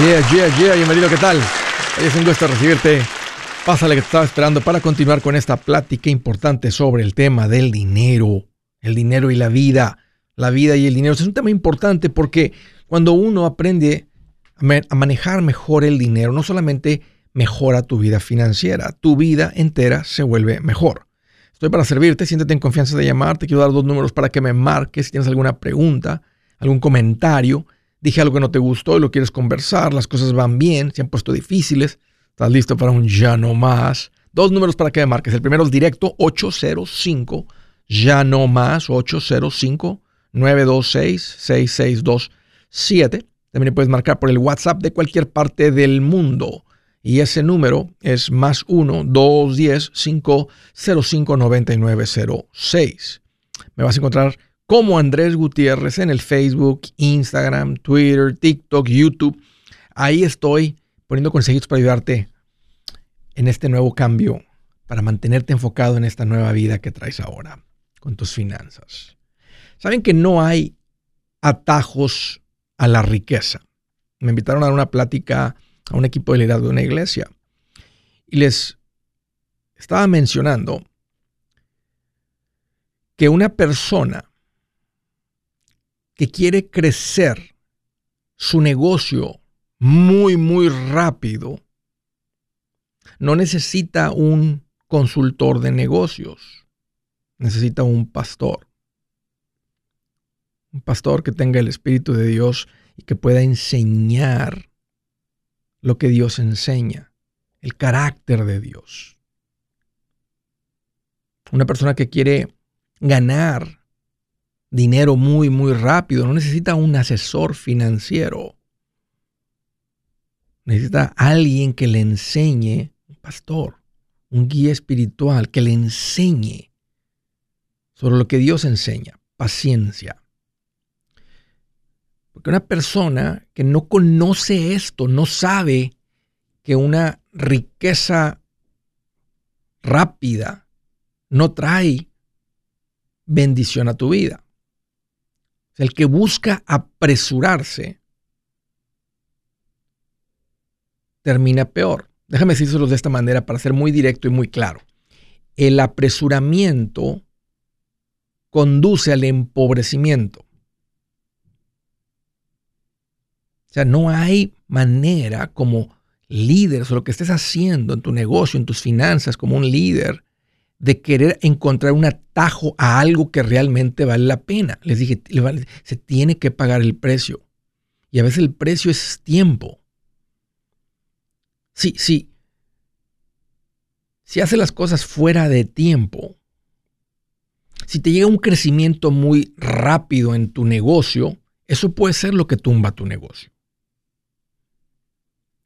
Yeah, yeah, yeah, bienvenido, ¿qué tal? es un gusto recibirte. Pásale que te estaba esperando para continuar con esta plática importante sobre el tema del dinero, el dinero y la vida. La vida y el dinero es un tema importante porque cuando uno aprende a manejar mejor el dinero, no solamente mejora tu vida financiera, tu vida entera se vuelve mejor. Estoy para servirte, siéntete en confianza de llamar, te quiero dar dos números para que me marques si tienes alguna pregunta, algún comentario dije algo que no te gustó y lo quieres conversar, las cosas van bien, se han puesto difíciles, estás listo para un ya no más. Dos números para que me marques. El primero es directo 805, ya no más 805 926 6627. También puedes marcar por el WhatsApp de cualquier parte del mundo. Y ese número es más 1-210-505-9906. Me vas a encontrar como Andrés Gutiérrez en el Facebook, Instagram, Twitter, TikTok, YouTube. Ahí estoy poniendo consejitos para ayudarte en este nuevo cambio, para mantenerte enfocado en esta nueva vida que traes ahora con tus finanzas. Saben que no hay atajos a la riqueza. Me invitaron a dar una plática a un equipo de liderazgo de una iglesia y les estaba mencionando que una persona que quiere crecer su negocio muy, muy rápido, no necesita un consultor de negocios, necesita un pastor. Un pastor que tenga el Espíritu de Dios y que pueda enseñar lo que Dios enseña, el carácter de Dios. Una persona que quiere ganar dinero muy, muy rápido. No necesita un asesor financiero. Necesita alguien que le enseñe, un pastor, un guía espiritual, que le enseñe sobre lo que Dios enseña, paciencia. Porque una persona que no conoce esto, no sabe que una riqueza rápida no trae bendición a tu vida el que busca apresurarse termina peor. Déjame decírselo de esta manera para ser muy directo y muy claro. El apresuramiento conduce al empobrecimiento. O sea, no hay manera como líder o lo que estés haciendo en tu negocio, en tus finanzas, como un líder, de querer encontrar un atajo a algo que realmente vale la pena. Les dije, se tiene que pagar el precio. Y a veces el precio es tiempo. Sí, sí. Si haces las cosas fuera de tiempo, si te llega un crecimiento muy rápido en tu negocio, eso puede ser lo que tumba tu negocio.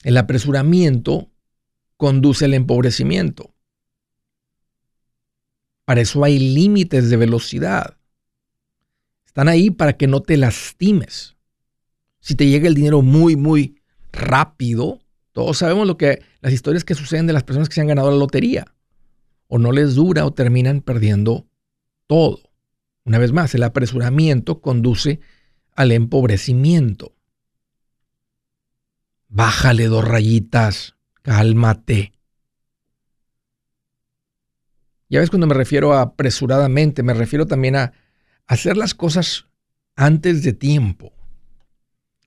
El apresuramiento conduce al empobrecimiento. Para eso hay límites de velocidad. Están ahí para que no te lastimes. Si te llega el dinero muy, muy rápido, todos sabemos lo que las historias que suceden de las personas que se han ganado la lotería. O no les dura o terminan perdiendo todo. Una vez más, el apresuramiento conduce al empobrecimiento. Bájale dos rayitas, cálmate. Ya ves cuando me refiero a apresuradamente, me refiero también a hacer las cosas antes de tiempo.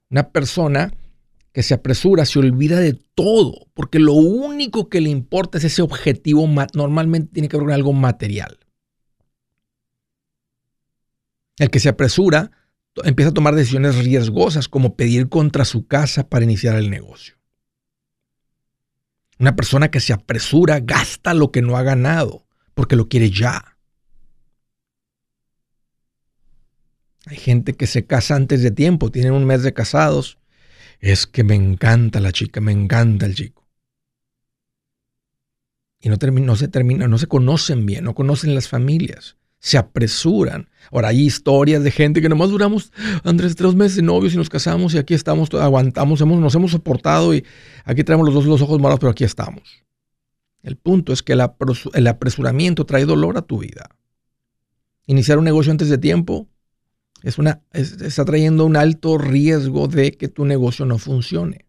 Una persona que se apresura se olvida de todo, porque lo único que le importa es ese objetivo, normalmente tiene que ver con algo material. El que se apresura empieza a tomar decisiones riesgosas, como pedir contra su casa para iniciar el negocio. Una persona que se apresura gasta lo que no ha ganado porque lo quiere ya. Hay gente que se casa antes de tiempo, tienen un mes de casados. Es que me encanta la chica, me encanta el chico. Y no, no se termina, no se conocen bien, no conocen las familias, se apresuran. Ahora hay historias de gente que nomás duramos, Andrés, tres meses de novios y nos casamos y aquí estamos, aguantamos, hemos, nos hemos soportado y aquí traemos los dos los ojos morados, pero aquí estamos. El punto es que el apresuramiento trae dolor a tu vida. Iniciar un negocio antes de tiempo es una, está trayendo un alto riesgo de que tu negocio no funcione.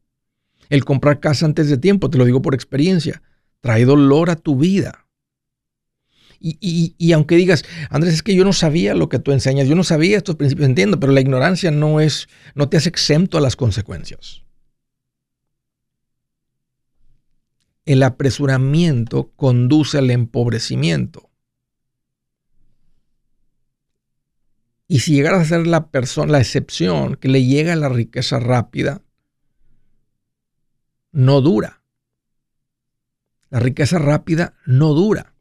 El comprar casa antes de tiempo, te lo digo por experiencia, trae dolor a tu vida. Y, aunque digas, Andrés, es que yo no sabía lo que tú enseñas, yo no sabía estos principios, entiendo, pero la ignorancia no es, no te hace exento a las consecuencias. El apresuramiento conduce al empobrecimiento. Y si llegaras a ser la persona, la excepción que le llega la riqueza rápida, no dura. La riqueza rápida no dura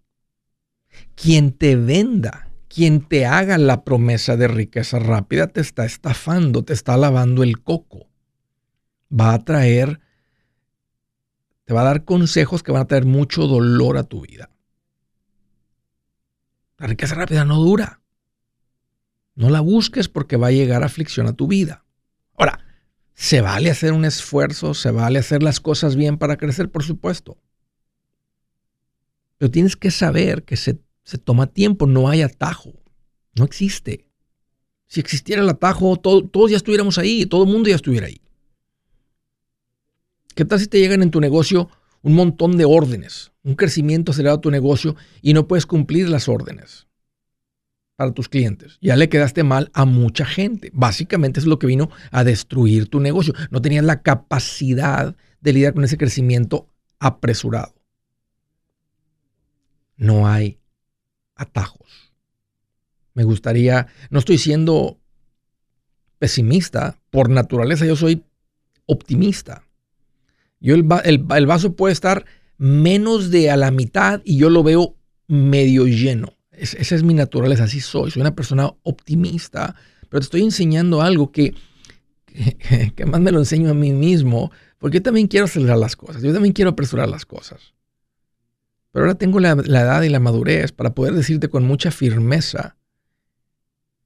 quien te venda, quien te haga la promesa de riqueza rápida, te está estafando, te está lavando el coco. Va a traer, te va a dar consejos que van a traer mucho dolor a tu vida. La riqueza rápida no dura. No la busques porque va a llegar aflicción a tu vida. Ahora, ¿se vale hacer un esfuerzo? ¿Se vale hacer las cosas bien para crecer? Por supuesto. Pero tienes que saber que se se toma tiempo, no hay atajo. No existe. Si existiera el atajo, todos ya estuviéramos ahí, todo el mundo ya estuviera ahí. ¿Qué tal si te llegan en tu negocio un montón de órdenes, un crecimiento acelerado a tu negocio y no puedes cumplir las órdenes para tus clientes? Ya le quedaste mal a mucha gente. Básicamente es lo que vino a destruir tu negocio. No tenías la capacidad de lidiar con ese crecimiento apresurado. No hay atajos. Me gustaría, no estoy siendo pesimista, por naturaleza yo soy optimista. Yo el, vaso puede estar menos de a la mitad y yo lo veo medio lleno. esa es mi naturaleza, así soy. Soy una persona optimista, pero te estoy enseñando algo que, que, que, más me lo enseño a mí mismo, porque yo también quiero acelerar las cosas, yo también quiero apresurar las cosas. Pero ahora tengo la, edad y la madurez para poder decirte con mucha firmeza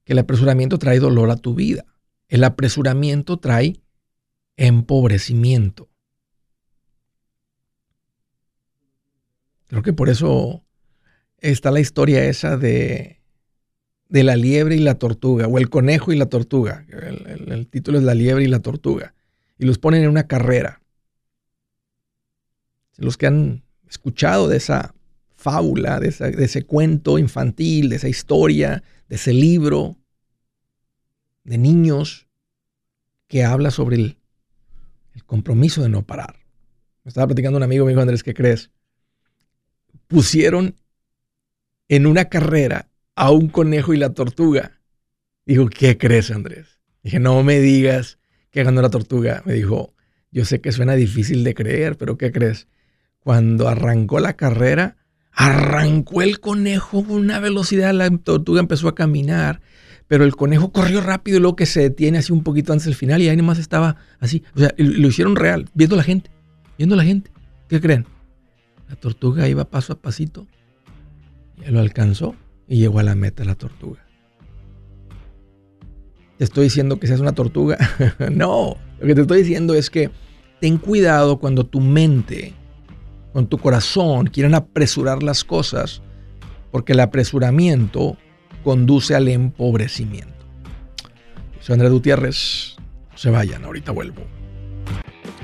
que el apresuramiento trae dolor a tu vida. El apresuramiento trae empobrecimiento. Creo que por eso está la historia esa de, de la liebre y la tortuga, o el conejo y la tortuga. El, el, título es La liebre y la tortuga. Y los ponen en una carrera. Los que han escuchado de esa fábula, de, ese cuento infantil, de esa historia, de ese libro de niños que habla sobre el, compromiso de no parar. Me estaba platicando un amigo, me dijo Andrés, ¿qué crees? Pusieron en una carrera a un conejo y la tortuga. Dijo, ¿qué crees, Andrés? Dije, no me digas que ganó la tortuga. Me dijo, yo sé que suena difícil de creer, pero ¿qué crees? cuando arrancó la carrera, arrancó el conejo con una velocidad, la tortuga empezó a caminar, pero el conejo corrió rápido y luego que se detiene así un poquito antes del final y ahí nomás estaba así. O sea, lo hicieron real, viendo la gente, viendo la gente. ¿Qué creen? La tortuga iba paso a pasito, y lo alcanzó y llegó a la meta la tortuga. ¿Te estoy diciendo que seas una tortuga? no, lo que te estoy diciendo es que ten cuidado cuando tu mente con tu corazón quieren apresurar las cosas, porque el apresuramiento conduce al empobrecimiento. Soy Andrés Gutiérrez. No se vayan, ahorita vuelvo.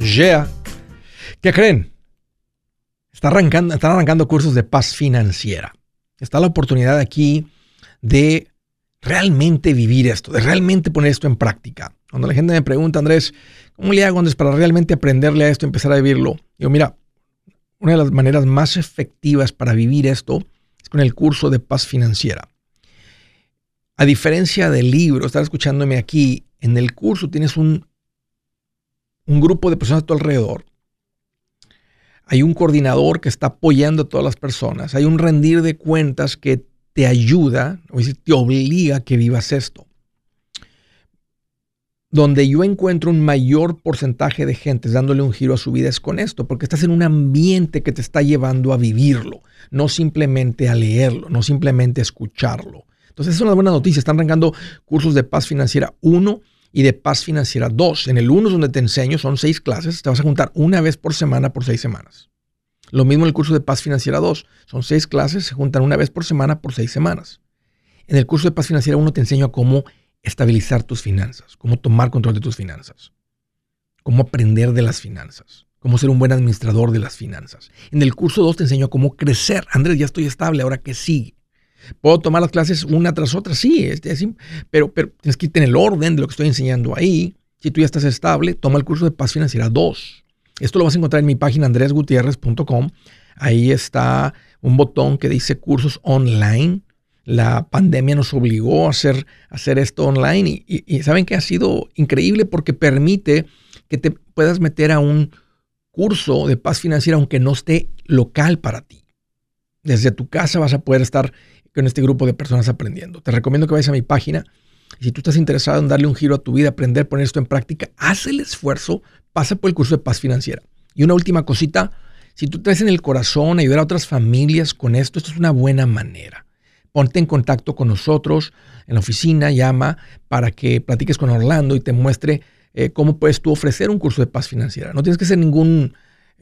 Yeah. ¿Qué creen? Está arrancando, están arrancando cursos de paz financiera. Está la oportunidad aquí de realmente vivir esto, de realmente poner esto en práctica. Cuando la gente me pregunta, Andrés, ¿cómo le hago Andrés para realmente aprenderle a esto, empezar a vivirlo? Digo, mira, una de las maneras más efectivas para vivir esto es con el curso de paz financiera. A diferencia del libro, estar escuchándome aquí, en el curso tienes un un grupo de personas a tu alrededor. Hay un coordinador que está apoyando a todas las personas. Hay un rendir de cuentas que te ayuda, o te obliga a que vivas esto. Donde yo encuentro un mayor porcentaje de gente dándole un giro a su vida es con esto, porque estás en un ambiente que te está llevando a vivirlo, no simplemente a leerlo, no simplemente a escucharlo. Entonces es una buena noticia. Están arrancando cursos de paz financiera 1 y de paz financiera 2. En el 1 es donde te enseño, son seis clases, te vas a juntar una vez por semana por seis semanas. Lo mismo en el curso de paz financiera 2, son seis clases, se juntan una vez por semana por seis semanas. En el curso de paz financiera 1 te enseño a cómo estabilizar tus finanzas, cómo tomar control de tus finanzas, cómo aprender de las finanzas, cómo ser un buen administrador de las finanzas. En el curso 2 te enseño cómo crecer. Andrés, ya estoy estable, ahora que sigue. ¿Puedo tomar las clases una tras otra? Sí, es, pero, pero tienes que irte en el orden de lo que estoy enseñando ahí. Si tú ya estás estable, toma el curso de paz financiera 2. Esto lo vas a encontrar en mi página andresgutierrez.com. Ahí está un botón que dice cursos online. La pandemia nos obligó a hacer, hacer esto online y saben que ha sido increíble porque permite que te puedas meter a un curso de paz financiera aunque no esté local para ti. Desde tu casa vas a poder estar con este grupo de personas aprendiendo. Te recomiendo que vayas a mi página. Si tú estás interesado en darle un giro a tu vida, aprender, poner esto en práctica, haz el esfuerzo, pasa por el curso de paz financiera. Y una última cosita, si tú traes en el corazón ayudar a otras familias con esto, esto es una buena manera. Ponte en contacto con nosotros en la oficina, llama para que platiques con Orlando y te muestre eh, cómo puedes tú ofrecer un curso de paz financiera. No tienes que ser ningún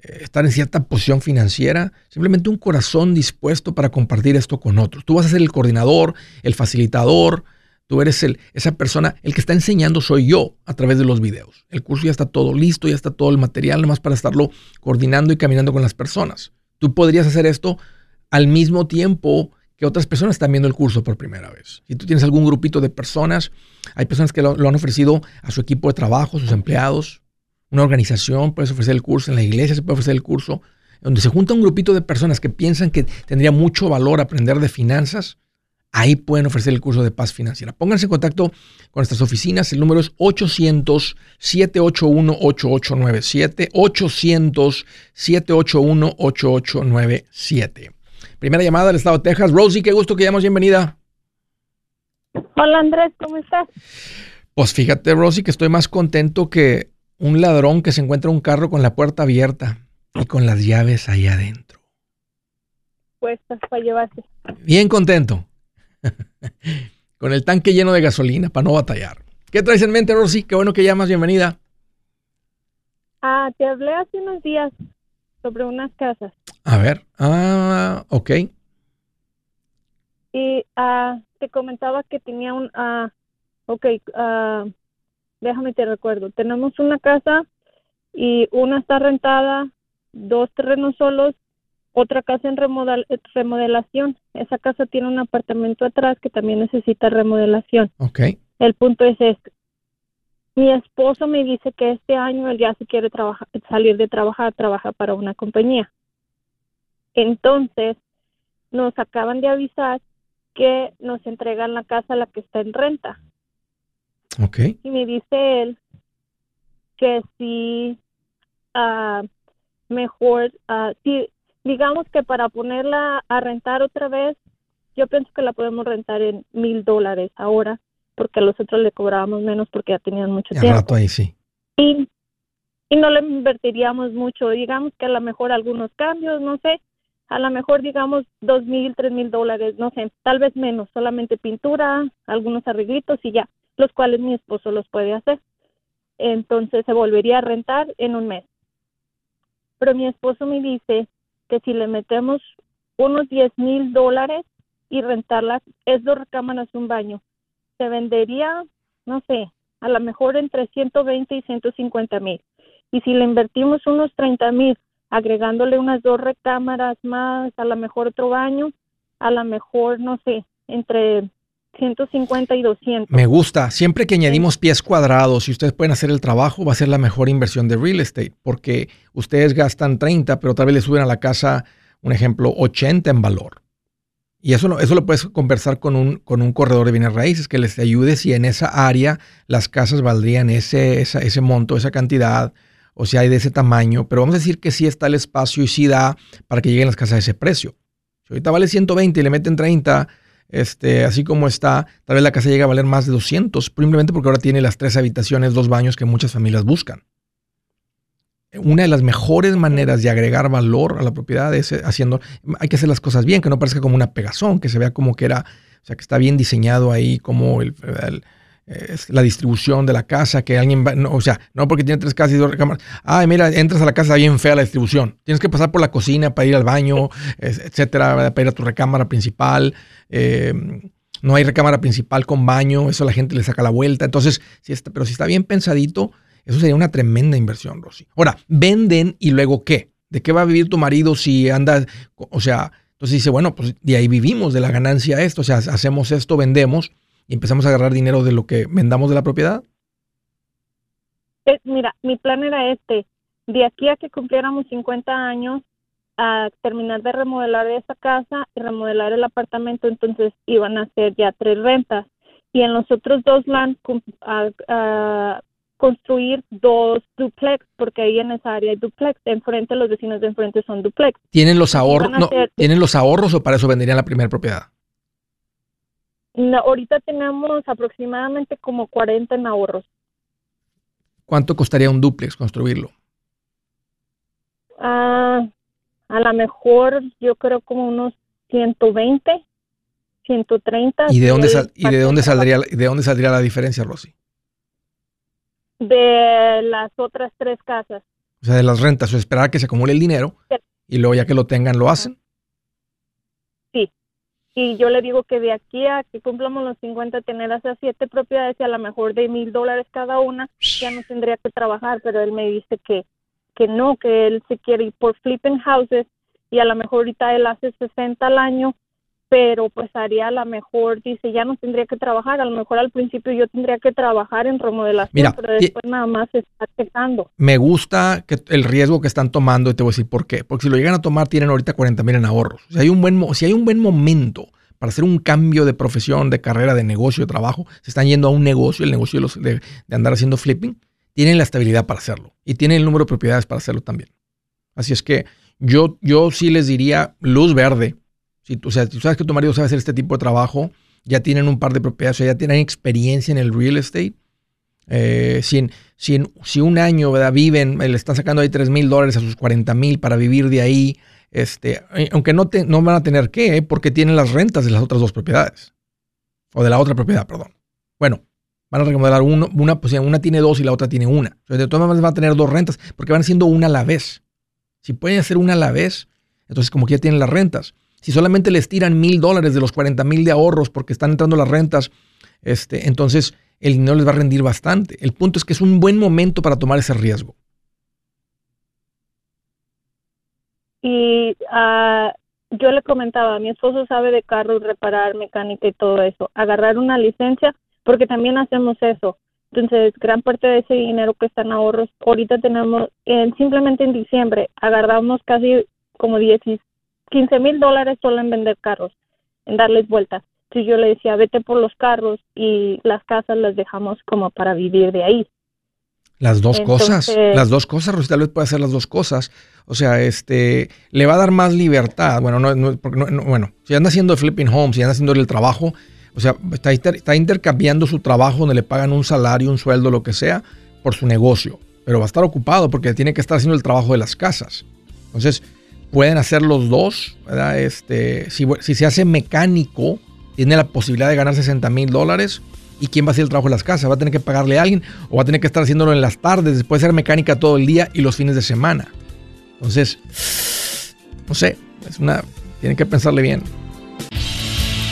estar en cierta posición financiera, simplemente un corazón dispuesto para compartir esto con otros. Tú vas a ser el coordinador, el facilitador, tú eres el, esa persona, el que está enseñando soy yo a través de los videos. El curso ya está todo listo, ya está todo el material, nomás para estarlo coordinando y caminando con las personas. Tú podrías hacer esto al mismo tiempo que otras personas están viendo el curso por primera vez. Si tú tienes algún grupito de personas, hay personas que lo, lo han ofrecido a su equipo de trabajo, sus empleados, una organización, puedes ofrecer el curso, en la iglesia se puede ofrecer el curso, donde se junta un grupito de personas que piensan que tendría mucho valor aprender de finanzas, ahí pueden ofrecer el curso de paz financiera. Pónganse en contacto con nuestras oficinas, el número es 800-781-8897, 800-781-8897. Primera llamada del estado de Texas. Rosie, qué gusto que llamas, bienvenida. Hola Andrés, ¿cómo estás? Pues fíjate, Rosie, que estoy más contento que un ladrón que se encuentra un carro con la puerta abierta y con las llaves ahí adentro. Puestas para llevarse. Bien contento. con el tanque lleno de gasolina para no batallar. ¿Qué traes en mente, Rosy? Qué bueno que llamas, bienvenida. Ah, te hablé hace unos días sobre unas casas. A ver, ah, ok. Y ah, te comentaba que tenía un, ah, ok, ah, déjame te recuerdo, tenemos una casa y una está rentada, dos terrenos solos otra casa en remodelación. Esa casa tiene un apartamento atrás que también necesita remodelación. Ok. El punto es este. Mi esposo me dice que este año él ya se quiere trabajar, salir de trabajar, trabajar para una compañía. Entonces, nos acaban de avisar que nos entregan la casa la que está en renta. Y me dice él que si uh, mejor, uh, si digamos que para ponerla a rentar otra vez, yo pienso que la podemos rentar en mil dólares ahora, porque a los otros le cobrábamos menos porque ya tenían mucho tiempo. rato ahí sí. Y, y no le invertiríamos mucho, digamos que a lo mejor algunos cambios, no sé, a lo mejor digamos dos mil, tres mil dólares, no sé, tal vez menos, solamente pintura, algunos arreglitos y ya, los cuales mi esposo los puede hacer. Entonces se volvería a rentar en un mes. Pero mi esposo me dice que si le metemos unos 10 mil dólares y rentarlas, es dos recámaras un baño, se vendería, no sé, a lo mejor entre 120 y 150 mil. Y si le invertimos unos 30 mil, agregándole unas dos recámaras más, a lo mejor otro baño, a lo mejor, no sé, entre 150 y 200. Me gusta. Siempre que añadimos pies cuadrados y ustedes pueden hacer el trabajo, va a ser la mejor inversión de real estate, porque ustedes gastan 30, pero tal vez le suben a la casa, un ejemplo, 80 en valor. Y eso, eso lo puedes conversar con un, con un corredor de bienes raíces que les ayude si en esa área las casas valdrían ese, ese monto, esa cantidad, o si hay de ese tamaño. Pero vamos a decir que sí está el espacio y sí da para que lleguen las casas a ese precio. Si ahorita vale 120 y le meten 30, este, así como está, tal vez la casa llega a valer más de 200, simplemente porque ahora tiene las tres habitaciones, dos baños que muchas familias buscan. Una de las mejores maneras de agregar valor a la propiedad es eh, haciendo, hay que hacer las cosas bien, que no parezca como una pegazón, que se vea como que era, o sea, que está bien diseñado ahí, como el, la distribución de la casa, que alguien va, o sea, no porque tiene tres casas y dos recámaras. Ay, mira, entras a la casa bien fea la distribución. Tienes que pasar por la cocina para ir al baño, etcétera, para ir a tu recámara principal. Eh, no hay recámara principal con baño, eso la gente le saca la vuelta. Entonces, si está, pero si está bien pensadito, eso sería una tremenda inversión, Rosy. Ahora, venden y luego qué? ¿De qué va a vivir tu marido si anda, o sea, entonces dice, bueno, pues de ahí vivimos, de la ganancia esto, o sea, hacemos esto, vendemos y empezamos a agarrar dinero de lo que vendamos de la propiedad? Eh, mira, mi plan era este, de aquí a que cumpliéramos 50 años, a terminar de remodelar esa casa y remodelar el apartamento, entonces iban a ser ya tres rentas. Y en los otros dos land, a, construir dos duplex, porque ahí en esa área hay duplex. Enfrente, los vecinos de enfrente son duplex. ¿Tienen los ahorros, ¿tienen los ahorros o para eso venderían la primera propiedad? No, ahorita tenemos aproximadamente como 40 en ahorros. ¿Cuánto costaría un duplex construirlo? Ah, a lo mejor yo creo como unos 120, 130. ¿Y de dónde, ¿y de dónde, saldría, de dónde saldría la diferencia, Rosy? De las otras tres casas. O sea, de las rentas, o esperar que se acumule el dinero y luego ya que lo tengan lo hacen y yo le digo que de aquí a que cumplamos los 50 tener esas siete propiedades y a lo mejor de mil dólares cada una ya no tendría que trabajar pero él me dice que que no que él se quiere ir por flipping houses y a lo mejor ahorita él hace 60 al año pero pues haría a lo mejor, dice, ya no tendría que trabajar, a lo mejor al principio yo tendría que trabajar en remodelación, pero después nada más se está checando. Me gusta que el riesgo que están tomando y te voy a decir por qué, porque si lo llegan a tomar tienen ahorita 40 mil en ahorros. Si hay, un buen, si hay un buen momento para hacer un cambio de profesión, de carrera, de negocio, de trabajo, se están yendo a un negocio, el negocio de, de andar haciendo flipping, tienen la estabilidad para hacerlo y tienen el número de propiedades para hacerlo también. Así es que yo, yo sí les diría luz verde si tú, o sea, tú sabes que tu marido sabe hacer este tipo de trabajo, ya tienen un par de propiedades, o sea, ya tienen experiencia en el real estate. Eh, si, un año viven, le están sacando ahí 3 mil dólares a sus 40 mil para vivir de ahí, este, eh, aunque no, te, no van a tener que, eh, porque tienen las rentas de las otras dos propiedades. O de la otra propiedad, perdón. Bueno, van a remodelar uno, una, pues una tiene dos y la otra tiene una. de todas maneras van a tener dos rentas, porque van siendo una a la vez. Si pueden hacer una a la vez, entonces como que ya tienen las rentas. Si solamente les tiran mil dólares de los 40 mil de ahorros porque están entrando las rentas, este, entonces el dinero les va a rendir bastante. El punto es que es un buen momento para tomar ese riesgo. y uh, yo le comentaba, mi esposo sabe de carros, reparar, mecánica y todo eso, agarrar una licencia, porque también hacemos eso. Entonces, gran parte de ese dinero que están ahorros, ahorita tenemos, en, simplemente en diciembre, agarramos casi como 10, 15 mil dólares solo en vender carros, en darles vueltas. Entonces yo le decía, vete por los carros y las casas las dejamos como para vivir de ahí. Las dos cosas, las dos cosas, Rosita vez puede hacer las dos cosas. O sea, este, le va a dar más libertad. Bueno, no, no, bueno, si anda haciendo flipping homes, si anda haciendo el trabajo, o sea, está, está intercambiando su trabajo donde le pagan un salario, un sueldo, lo que sea, por su negocio. Pero va a estar ocupado porque tiene que estar haciendo el trabajo de las casas. Entonces, pueden hacer los dos, ¿verdad? Este, si, se hace mecánico, tiene la posibilidad de ganar 60 mil dólares ¿Y quién va a hacer el trabajo de las casas? ¿Va a tener que pagarle a alguien o va a tener que estar haciéndolo en las tardes? Después de ser mecánica todo el día y los fines de semana. Entonces, no sé, es una, tienen que pensarle bien.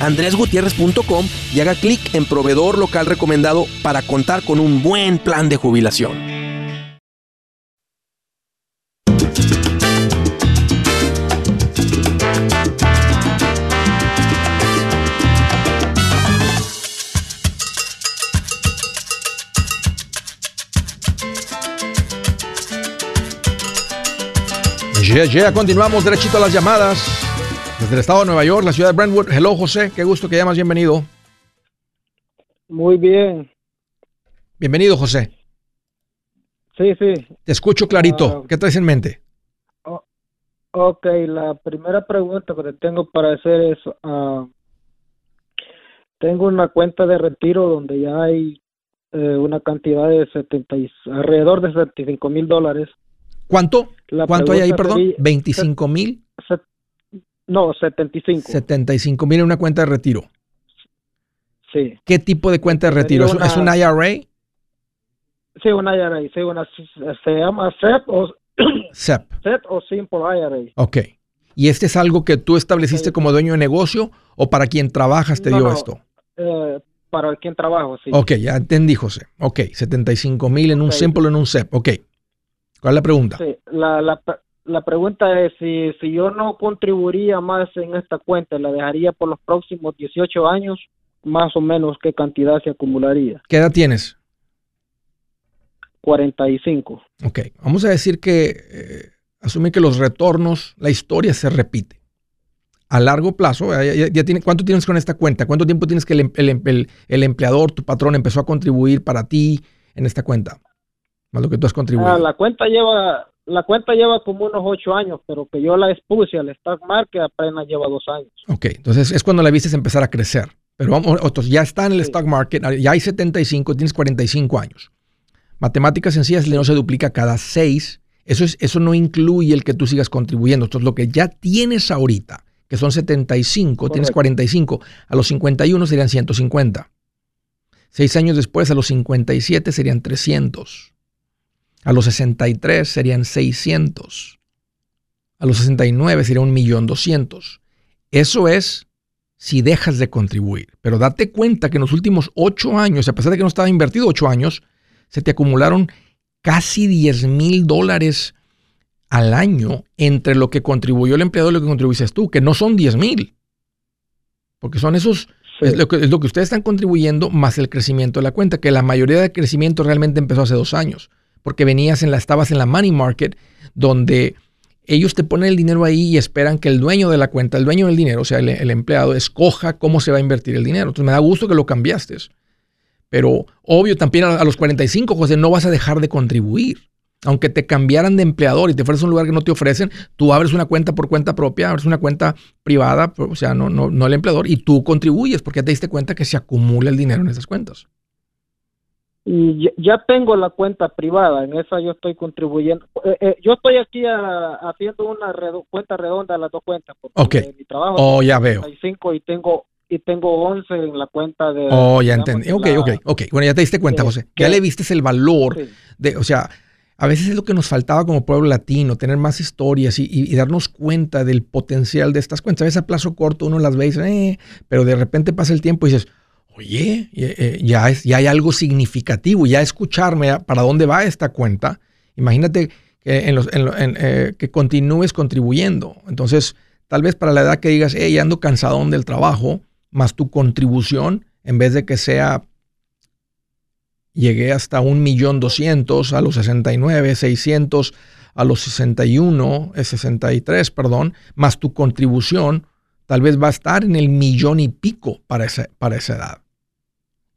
andresgutierrez.com y haga clic en proveedor local recomendado para contar con un buen plan de jubilación. Ya, ya, continuamos derechito a las llamadas. Desde el estado de Nueva York, la ciudad de Brentwood. Hello, José. Qué gusto que llamas. Bienvenido. Muy bien. Bienvenido, José. Sí, sí. Te escucho clarito. Ah, ¿Qué traes en mente? ok, la primera pregunta que tengo para hacer es, uh, tengo una cuenta de retiro donde ya hay eh, una cantidad de 70 alrededor de 75 mil dólares ¿Cuánto? ¿Cuánto hay ahí, perdón? ¿25 mil? No, 75. 75 mil en una cuenta de retiro. Sí. ¿Qué tipo de cuenta de retiro? ¿Es un IRA? Sí, un IRA. Sí, una, se llama SEP o, SEP. SEP o Simple IRA. Ok. ¿Y este es algo que tú estableciste como dueño de negocio o para quien trabajas te dio esto? Eh, para quien trabajo, sí. Ok, ya entendí, José. Ok, 75 mil en un Simple o en un SEP. Ok. ¿Cuál es la pregunta? Sí, la, la, la pregunta es si, si yo no contribuiría más en esta cuenta, la dejaría por los próximos 18 años, más o menos qué cantidad se acumularía. ¿Qué edad tienes? 45. Ok, vamos a decir que eh, asume que los retornos, la historia se repite. A largo plazo, ya, tiene, ¿cuánto tienes con esta cuenta? ¿Cuánto tiempo tienes que el, el, el, empleador, tu patrón, empezó a contribuir para ti en esta cuenta? Más lo que tú has contribuido. Ah, la cuenta lleva la cuenta lleva como unos ocho años, pero que yo la expuse al stock market apenas lleva dos años. Ok, entonces es cuando la viste empezar a crecer. Pero vamos, otros ya está en el stock market, ya hay 75, tienes 45 años. Matemáticas sencillas no se duplica cada seis. Eso, es, eso no incluye el que tú sigas contribuyendo. Entonces, lo que ya tienes ahorita, que son 75, tienes 45, a los 51 serían 150. Seis años después, a los 57 serían 300. A los 63 serían 600. A los 69 sería 1.200.000. Eso es si dejas de contribuir. Pero date cuenta que en los últimos 8 años, a pesar de que no estaba invertido 8 años, se te acumularon casi 10 mil dólares al año entre lo que contribuyó el empleado y lo que contribuiste tú, que no son 10 mil. Porque son esos, es, lo que, es lo que ustedes están contribuyendo más el crecimiento de la cuenta, que la mayoría del crecimiento realmente empezó hace dos años porque venías en la, estabas en la money market, donde ellos te ponen el dinero ahí y esperan que el dueño de la cuenta, el dueño del dinero, o sea, el, empleado, escoja cómo se va a invertir el dinero. Entonces me da gusto que lo cambiaste. Pero obvio, también a, los 45, José, no vas a dejar de contribuir. Aunque te cambiaran de empleador y te fueras a un lugar que no te ofrecen, tú abres una cuenta por cuenta propia, abres una cuenta privada, o sea, no, no, no el empleador, y tú contribuyes porque ya te diste cuenta que se acumula el dinero en esas cuentas. Y ya tengo la cuenta privada, en esa yo estoy contribuyendo. Eh, eh, yo estoy aquí haciendo una cuenta redonda de las dos cuentas. Porque mi trabajo oh, ya veo. y tengo y tengo 11 en la cuenta de... Oh, ya entendí. Ok, ok, ok. Bueno, ya te diste cuenta, José. Ya le viste el valor de, o sea, a veces es lo que nos faltaba como pueblo latino, tener más historias y, darnos cuenta del potencial de estas cuentas. A veces a plazo corto uno las ve y dice, eh", pero de repente pasa el tiempo y dices, oye, eh, ya, es, hay algo significativo, ya escucharme para dónde va esta cuenta. Imagínate eh, que continúes contribuyendo. Entonces, tal vez para la edad que digas, hey, ando cansadón del trabajo, más tu contribución, en vez de que sea, llegué hasta un millón doscientos a los 69, 600 a los 61, 63, perdón, más tu contribución, tal vez va a estar en el millón y pico para esa, para esa edad.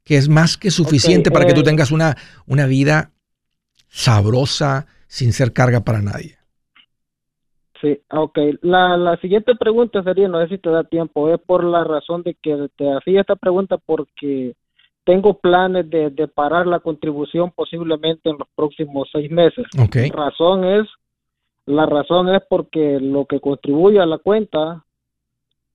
Que es más que suficiente para que tú tengas una, una vida sabrosa sin ser carga para nadie. Sí, ok. La, la siguiente pregunta sería, no sé si te da tiempo, es por la razón de que te hacía esta pregunta porque tengo planes de, de parar la contribución posiblemente en los próximos seis meses. Okay. La razón es, la razón es porque lo que contribuye a la cuenta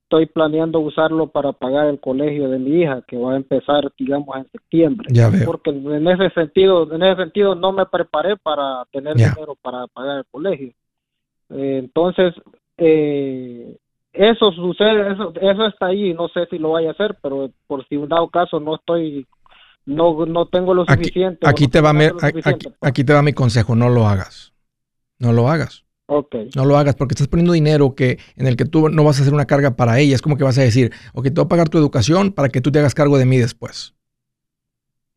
estoy planeando usarlo para pagar el colegio de mi hija que va a empezar digamos en septiembre ya veo. porque en ese sentido en ese sentido no me preparé para tener dinero para pagar el colegio eh, entonces, eh, eso sucede, eso, eso está ahí, no sé si lo vaya a hacer, pero por si un dado caso no estoy, no, no tengo lo suficiente. Aquí, te va mi, aquí, te va mi consejo, no lo hagas, no lo hagas. Okay. No lo hagas porque estás poniendo dinero que, en el que tú no vas a hacer una carga para ella. Es como que vas a decir, ok, te voy a pagar tu educación para que tú te hagas cargo de mí después.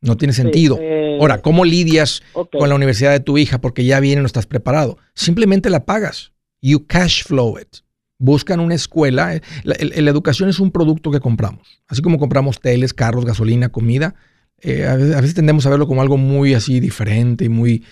No tiene sentido. Eh, Ahora, ¿cómo lidias con la universidad de tu hija porque ya viene no estás preparado? Simplemente la pagas. You cash flow it. Buscan una escuela. Eh, la, educación es un producto que compramos. Así como compramos teles, carros, gasolina, comida. Eh, a, veces, tendemos a verlo como algo muy así diferente y muy,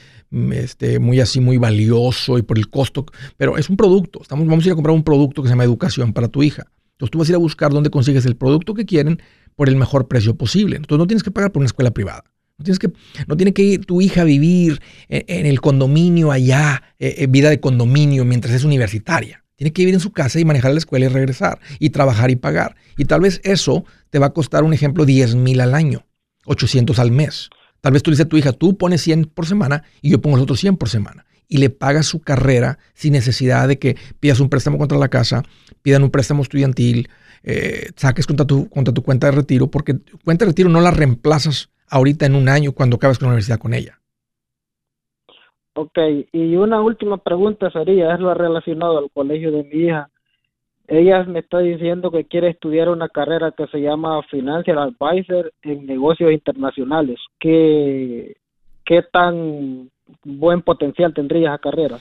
este, muy así, muy valioso y por el costo. Pero es un producto. Vamos a ir a comprar un producto que se llama educación para tu hija. Entonces tú vas a ir a buscar dónde consigues el producto que quieren por el mejor precio posible. Entonces no tienes que pagar por una escuela privada. No, tienes que, no tiene que ir tu hija a vivir en, el condominio allá, eh, eh, vida de condominio mientras es universitaria. Tiene que vivir en su casa y manejar la escuela y regresar y trabajar y pagar. Y tal vez eso te va a costar, un ejemplo, 10 mil al año, 800 al mes. Tal vez tú le dices a tu hija, tú pones 100 por semana y yo pongo los otros 100 por semana. Y le pagas su carrera sin necesidad de que pidas un préstamo contra la casa, pidan un préstamo estudiantil, eh, saques contra tu, contra tu cuenta de retiro, porque cuenta de retiro no la reemplazas ahorita en un año cuando acabas con la universidad con ella. Ok, y una última pregunta sería, es lo relacionado al colegio de mi hija. Ella me está diciendo que quiere estudiar una carrera que se llama Financial Advisor en negocios internacionales. ¿Qué, qué tan buen potencial tendría esa carrera?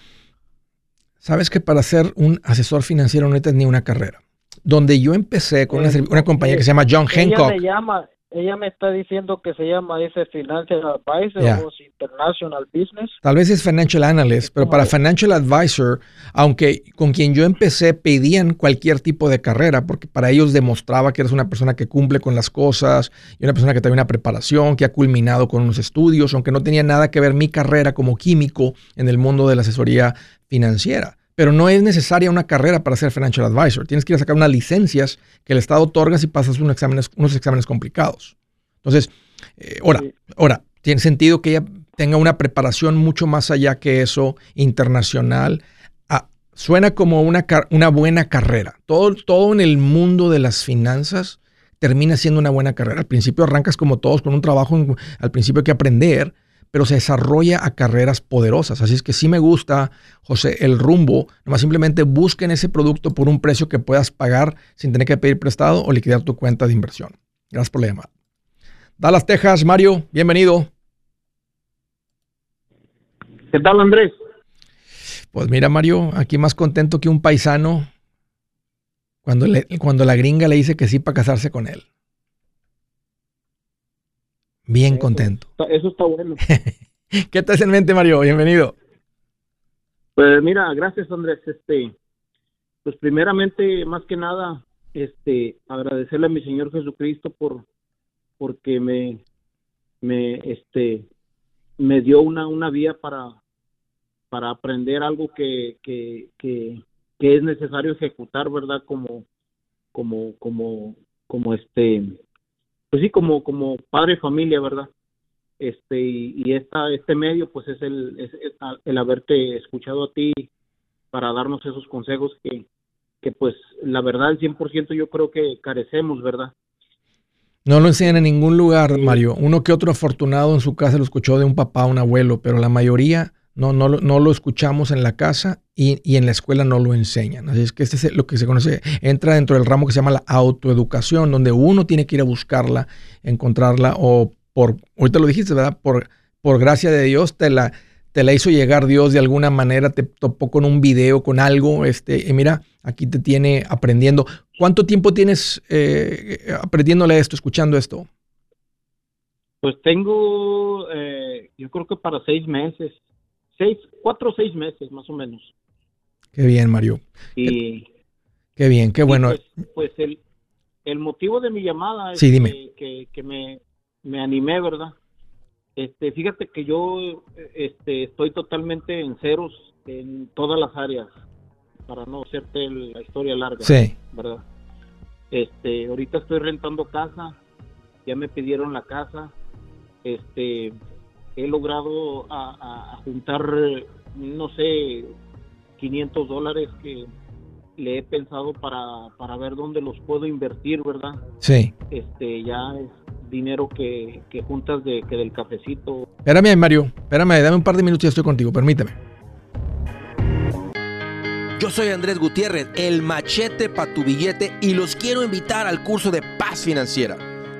Sabes que para ser un asesor financiero no necesitas ni una carrera donde yo empecé con una, eh, compañía que se llama John Hancock. Ella me, llama, ella me está diciendo que se llama ese Financial Advisor o International Business. Tal vez es Financial Analyst, pero para Financial Advisor, aunque con quien yo empecé pedían cualquier tipo de carrera, porque para ellos demostraba que eres una persona que cumple con las cosas y una persona que tiene una preparación, que ha culminado con unos estudios, aunque no tenía nada que ver mi carrera como químico en el mundo de la asesoría financiera pero no es necesaria una carrera para ser financial advisor. Tienes que ir a sacar unas licencias que el Estado otorga si pasas unos exámenes, unos exámenes complicados. Entonces, eh, ahora, ahora, tiene sentido que ella tenga una preparación mucho más allá que eso, internacional. Ah, suena como una, una buena carrera. Todo, todo en el mundo de las finanzas termina siendo una buena carrera. Al principio arrancas como todos con un trabajo, al principio hay que aprender, pero se desarrolla a carreras poderosas. Así es que sí me gusta, José, el rumbo. Nomás simplemente busquen ese producto por un precio que puedas pagar sin tener que pedir prestado o liquidar tu cuenta de inversión. Gracias por la llamada. Dallas, Texas, Mario, bienvenido. ¿Qué tal, Andrés? Pues mira, Mario, aquí más contento que un paisano cuando, cuando la gringa le dice que sí para casarse con él. Bien contento. Eso está bueno. ¿Qué hace en mente, Mario? Bienvenido. Pues mira, gracias Andrés. Este, pues primeramente, más que nada, este, agradecerle a mi Señor Jesucristo por, porque me, me, este, me dio una, una vía para, para aprender algo que, que, que, que es necesario ejecutar, ¿verdad? Como, como, como, como este, pues sí, como, como padre familia, ¿verdad? Este, y, esta, este medio, pues es el, es el haberte escuchado a ti para darnos esos consejos que, que pues la verdad, el 100% yo creo que carecemos, ¿verdad? No lo enseñan en ningún lugar, Mario. Uno que otro afortunado en su casa lo escuchó de un papá, un abuelo, pero la mayoría no, no, no lo escuchamos en la casa y, y, en la escuela no lo enseñan. Así es que este es lo que se conoce, entra dentro del ramo que se llama la autoeducación, donde uno tiene que ir a buscarla, encontrarla o por, ahorita lo dijiste, ¿verdad? Por, por gracia de Dios te la, te la hizo llegar Dios de alguna manera, te topó con un video, con algo, este, y mira, aquí te tiene aprendiendo. ¿Cuánto tiempo tienes eh, aprendiéndole esto, escuchando esto? Pues tengo, eh, yo creo que para seis meses, seis, cuatro o seis meses más o menos. Qué bien, Mario. Y, qué, bien, qué bueno. Pues, pues, el, el, motivo de mi llamada es Que, que, me, me animé, ¿verdad? Este, fíjate que yo este, estoy totalmente en ceros en todas las áreas para no hacerte la historia larga. Sí. ¿Verdad? Este, ahorita estoy rentando casa, ya me pidieron la casa, este, he logrado a, juntar, no sé, 500 dólares que le he pensado para, para ver dónde los puedo invertir, ¿verdad? Sí. Este, ya es dinero que, que juntas de, que del cafecito. Espérame, Mario, espérame, dame un par de minutos y estoy contigo, permíteme. Yo soy Andrés Gutiérrez, el machete para tu billete y los quiero invitar al curso de paz financiera.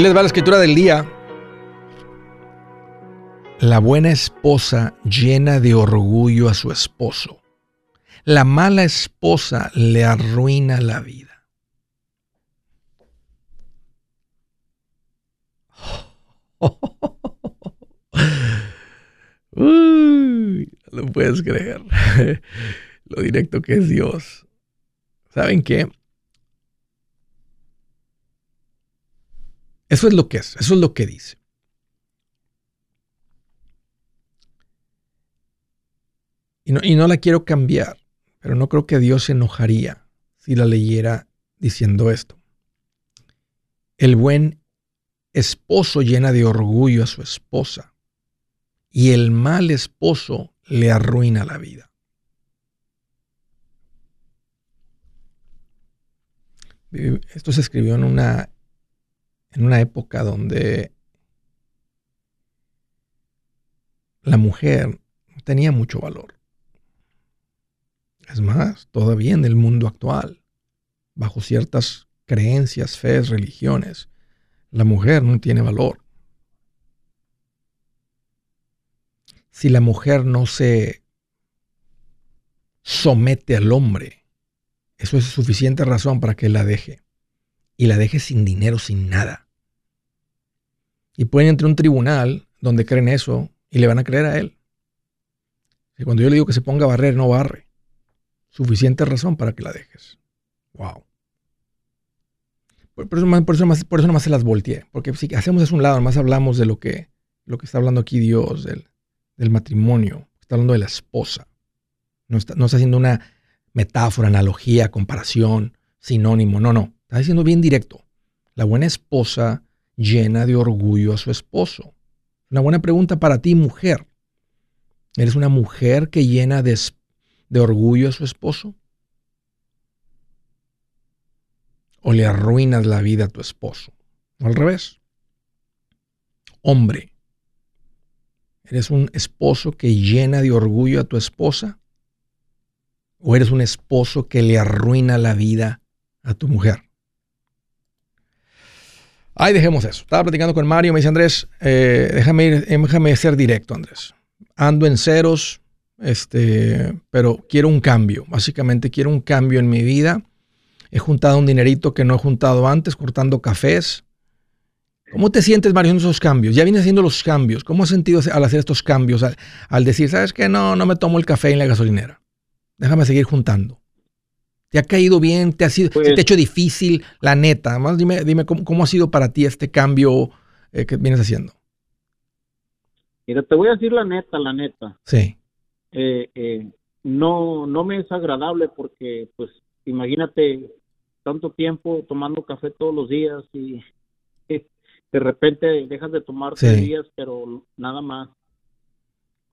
Les va la escritura del día. La buena esposa llena de orgullo a su esposo. La mala esposa le arruina la vida. Uy, no lo puedes creer. Lo directo que es Dios. ¿Saben qué? Eso es lo que es, eso es lo que dice. Y no, y no la quiero cambiar, pero no creo que Dios se enojaría si la leyera diciendo esto. El buen esposo llena de orgullo a su esposa y el mal esposo le arruina la vida. Esto se escribió en una en una época donde la mujer tenía mucho valor. Es más, todavía en el mundo actual, bajo ciertas creencias, fees, religiones, la mujer no tiene valor. Si la mujer no se somete al hombre, eso es suficiente razón para que la deje y la deje sin dinero, sin nada. Y pueden entrar a un tribunal donde creen eso y le van a creer a él. Cuando yo le digo que se ponga a barrer, no barre. suficiente razón para que la dejes. Wow. Por, eso, por, eso, por eso nomás se las volteé. Porque si hacemos eso un lado, nomás hablamos de lo que, lo que está hablando aquí Dios, del, del matrimonio. Está hablando de la esposa. No está, no está haciendo una metáfora, analogía, comparación, sinónimo. No, no. Está diciendo bien directo. La buena esposa llena de orgullo a su esposo. Una buena pregunta para ti, mujer. ¿Eres una mujer que llena de, de orgullo a su esposo? ¿O le arruinas la vida a tu esposo? O al revés. Hombre, ¿eres un esposo que llena de orgullo a tu esposa? ¿O eres un esposo que le arruina la vida a tu mujer? Ahí dejemos eso. Estaba platicando con Mario, me dice Andrés, eh, déjame, ir, déjame ser directo, Andrés. Ando en ceros, este, pero quiero un cambio. Básicamente quiero un cambio en mi vida. He juntado un dinerito que no he juntado antes, cortando cafés. ¿Cómo te sientes, Mario, en esos cambios? Ya vienes haciendo los cambios. ¿Cómo has sentido al hacer estos cambios? Al, decir, ¿sabes qué? No, no me tomo el café en la gasolinera. Déjame seguir juntando. ¿Te ha caído bien? ¿Te ha, sido, pues te ha hecho difícil? La neta. Más dime, dime cómo, ha sido para ti este cambio eh, que vienes haciendo. Mira, te voy a decir la neta, la neta. Sí. Eh, eh, no, no me es agradable porque, pues, imagínate tanto tiempo tomando café todos los días y de repente dejas de tomar tres días, pero nada más.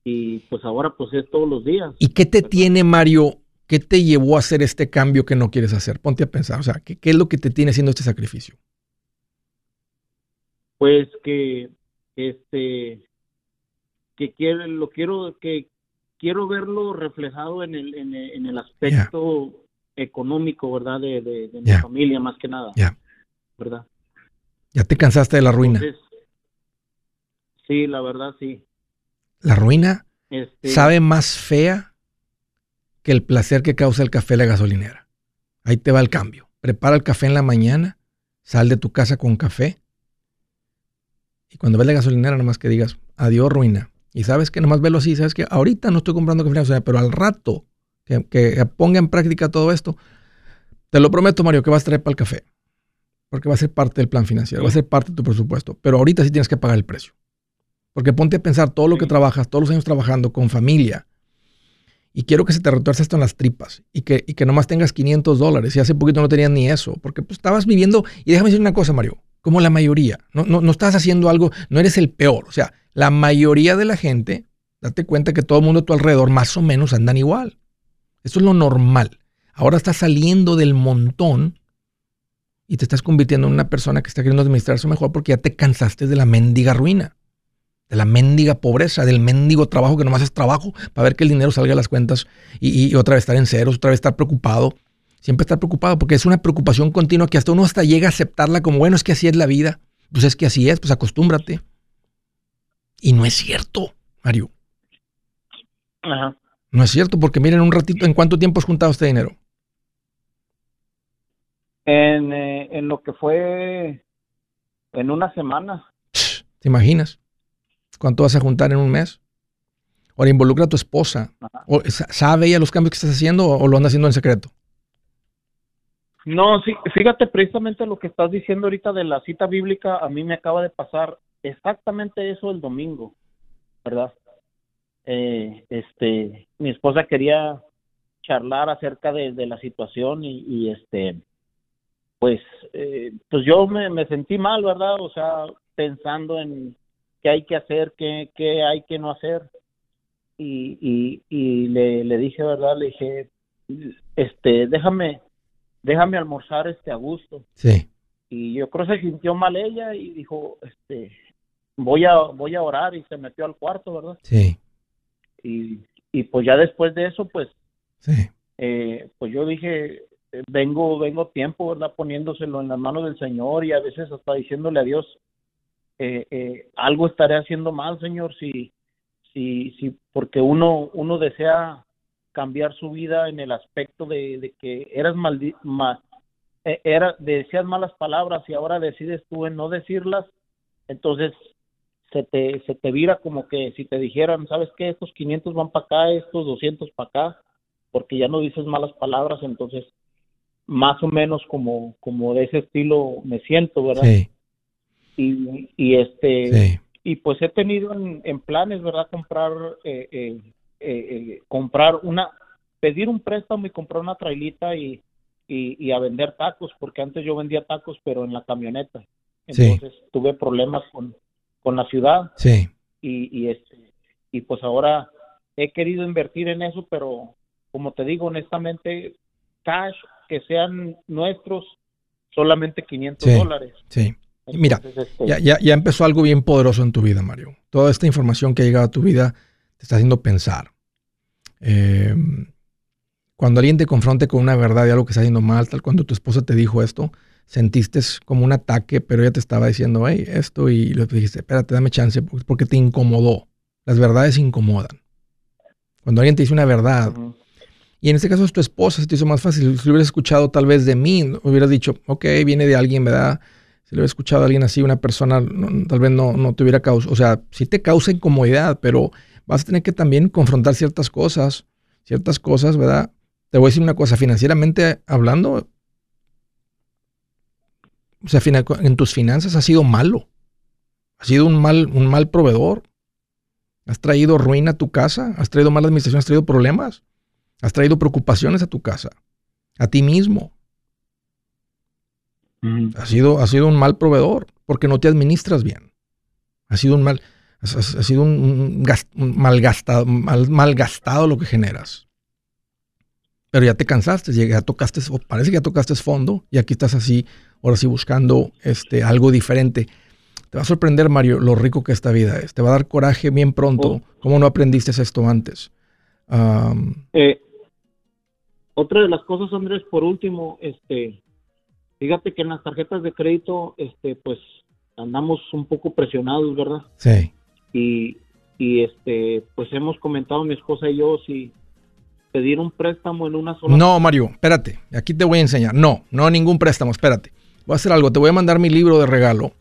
Y pues ahora pues es todos los días. ¿Y qué te tiene, Mario, ¿Qué te llevó a hacer este cambio que no quieres hacer? Ponte a pensar, o sea, ¿qué, es lo que te tiene haciendo este sacrificio? Pues que, este, que quiero, lo quiero, que quiero verlo reflejado en el, en el, aspecto económico, ¿verdad? De, mi familia, más que nada. Ya. ¿Verdad? ¿Ya te cansaste de la ruina? sí, la verdad, sí. ¿La ruina este, sabe más fea que el placer que causa el café la gasolinera. Ahí te va el cambio. Prepara el café en la mañana, sal de tu casa con café. Y cuando ves la gasolinera, nomás que digas, adiós ruina. Y sabes que nomás velo así, sabes que ahorita no estoy comprando café en la gasolinera, pero al rato que, que ponga en práctica todo esto, te lo prometo, Mario, que vas a traer para el café. Porque va a ser parte del plan financiero, va a ser parte de tu presupuesto. Pero ahorita sí tienes que pagar el precio. Porque ponte a pensar todo lo que trabajas, todos los años trabajando con familia, y quiero que se te retuerce esto en las tripas y que, y que nomás tengas 500 dólares. Y hace poquito no tenías ni eso, porque pues, estabas viviendo, y déjame decir una cosa, Mario, como la mayoría, no, no, no estás haciendo algo, no eres el peor. O sea, la mayoría de la gente, date cuenta que todo el mundo a tu alrededor más o menos andan igual. Eso es lo normal. Ahora estás saliendo del montón y te estás convirtiendo en una persona que está queriendo administrarse mejor porque ya te cansaste de la mendiga ruina de la mendiga pobreza, del mendigo trabajo que nomás es trabajo para ver que el dinero salga a las cuentas y, otra vez estar en ceros, otra vez estar preocupado. Siempre estar preocupado porque es una preocupación continua que hasta uno hasta llega a aceptarla como, bueno, es que así es la vida. Pues es que así es, pues acostúmbrate. Y no es cierto, Mario. Ajá. No es cierto, porque miren un ratito, ¿en cuánto tiempo has juntado este dinero? En, eh, en lo que fue en una semana. ¿Te imaginas? ¿Cuánto vas a juntar en un mes? Ahora involucra a tu esposa. ¿Sabe ella los cambios que estás haciendo o lo anda haciendo en secreto? No, sí, fíjate precisamente lo que estás diciendo ahorita de la cita bíblica, a mí me acaba de pasar exactamente eso el domingo, ¿verdad? Eh, este, mi esposa quería charlar acerca de, la situación y, este, pues, eh, pues yo me, me sentí mal, ¿verdad? O sea, pensando en, qué hay que hacer, qué, qué hay que no hacer. Y, y, y le, le dije, ¿verdad? Le dije, este, déjame, déjame almorzar este a gusto. Sí. Y yo creo que se sintió mal ella y dijo, este, voy a, voy a orar y se metió al cuarto, ¿verdad? Sí. Y, y pues ya después de eso, pues, sí. eh, pues yo dije, vengo, vengo tiempo, ¿verdad? Poniéndoselo en las manos del Señor y a veces hasta diciéndole a Dios, eh, eh, algo estaré haciendo mal, Señor, si, si, si, porque uno, uno desea cambiar su vida en el aspecto de, que eras mal, eh, era, decías malas palabras y ahora decides tú en no decirlas, entonces se te, se te vira como que si te dijeran, ¿sabes qué? Estos 500 van para acá, estos 200 para acá, porque ya no dices malas palabras, entonces más o menos como, como de ese estilo me siento, ¿verdad? Sí, Y, y este, sí. y pues he tenido en, en planes, ¿verdad? Comprar, eh, eh, eh, eh, comprar una, pedir un préstamo y comprar una trailita y, y, y a vender tacos, porque antes yo vendía tacos, pero en la camioneta. Sí. Entonces tuve problemas con, con la ciudad Sí, y, y este, y pues ahora he querido invertir en eso, pero como te digo, honestamente, cash que sean nuestros, solamente 500 Sí. dólares. sí. Mira, este, ya, ya, ya empezó algo bien poderoso en tu vida, Mario. Toda esta información que ha llegado a tu vida te está haciendo pensar. Eh, cuando alguien te confronte con una verdad y algo que está haciendo mal, tal cuando tu esposa te dijo esto, sentiste como un ataque, pero ella te estaba diciendo, hey, esto, y le dijiste, espérate, dame chance, porque te incomodó. Las verdades incomodan. Cuando alguien te dice una verdad, y en este caso es tu esposa, se te hizo más fácil. Si lo hubieras escuchado tal vez de mí, hubieras dicho, ok, viene de alguien, ¿verdad? Si lo hubieras escuchado a alguien así, una persona, tal vez no, no te hubiera causado, o sea, sí te causa incomodidad, pero vas a tener que también confrontar ciertas cosas, ciertas cosas, ¿verdad? Te voy a decir una cosa, financieramente hablando, o sea, en tus finanzas has sido malo, has sido un mal, un mal proveedor, has traído ruina a tu casa, has traído mala administración, has traído problemas. Has traído preocupaciones a tu casa, a ti mismo. Has sido, has sido un mal proveedor porque no te administras bien. Has sido un mal, has, sido un, un gas- un mal, gastado, mal, mal gastado lo que generas. Pero ya te cansaste, ya tocaste, o parece que ya tocaste fondo y aquí estás así, ahora sí buscando este, algo diferente. Te va a sorprender, Mario, lo rico que esta vida es. Te va a dar coraje bien pronto. Oh. ¿Cómo no aprendiste esto antes? Eh, otra de las cosas, Andrés, por último, este, fíjate que en las tarjetas de crédito, este, pues andamos un poco presionados, ¿verdad? sí. Y, y este, pues hemos comentado mi esposa y yo si pedir un préstamo en una sola. No, Mario, espérate. Aquí te voy a enseñar. No, no ningún préstamo, espérate. Voy a hacer algo. Te voy a mandar mi libro de regalo.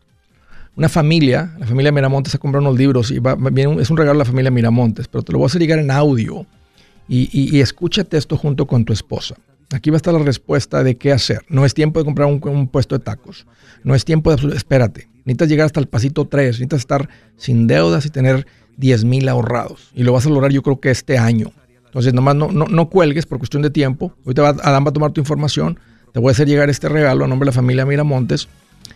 Una familia, la familia Miramontes ha comprado unos libros y va, viene es un regalo a la familia Miramontes, pero te lo voy a hacer llegar en audio y, y- y escúchate esto junto con tu esposa. Aquí va a estar la respuesta de qué hacer. No es tiempo de comprar un, puesto de tacos. No es tiempo de... Espérate. Necesitas llegar hasta el pasito 3. Necesitas estar sin deudas y tener 10 mil ahorrados. Y lo vas a lograr yo creo que este año. Entonces, nomás no, no, no cuelgues por cuestión de tiempo. Ahorita va, Adán va a tomar tu información. Te voy a hacer llegar este regalo a nombre de la familia Miramontes.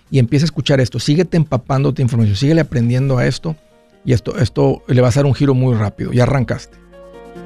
Y empieza a escuchar esto. Síguete empapando tu información. Síguele aprendiendo a esto. Y esto, esto le vas a dar un giro muy rápido. Ya arrancaste.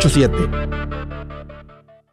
887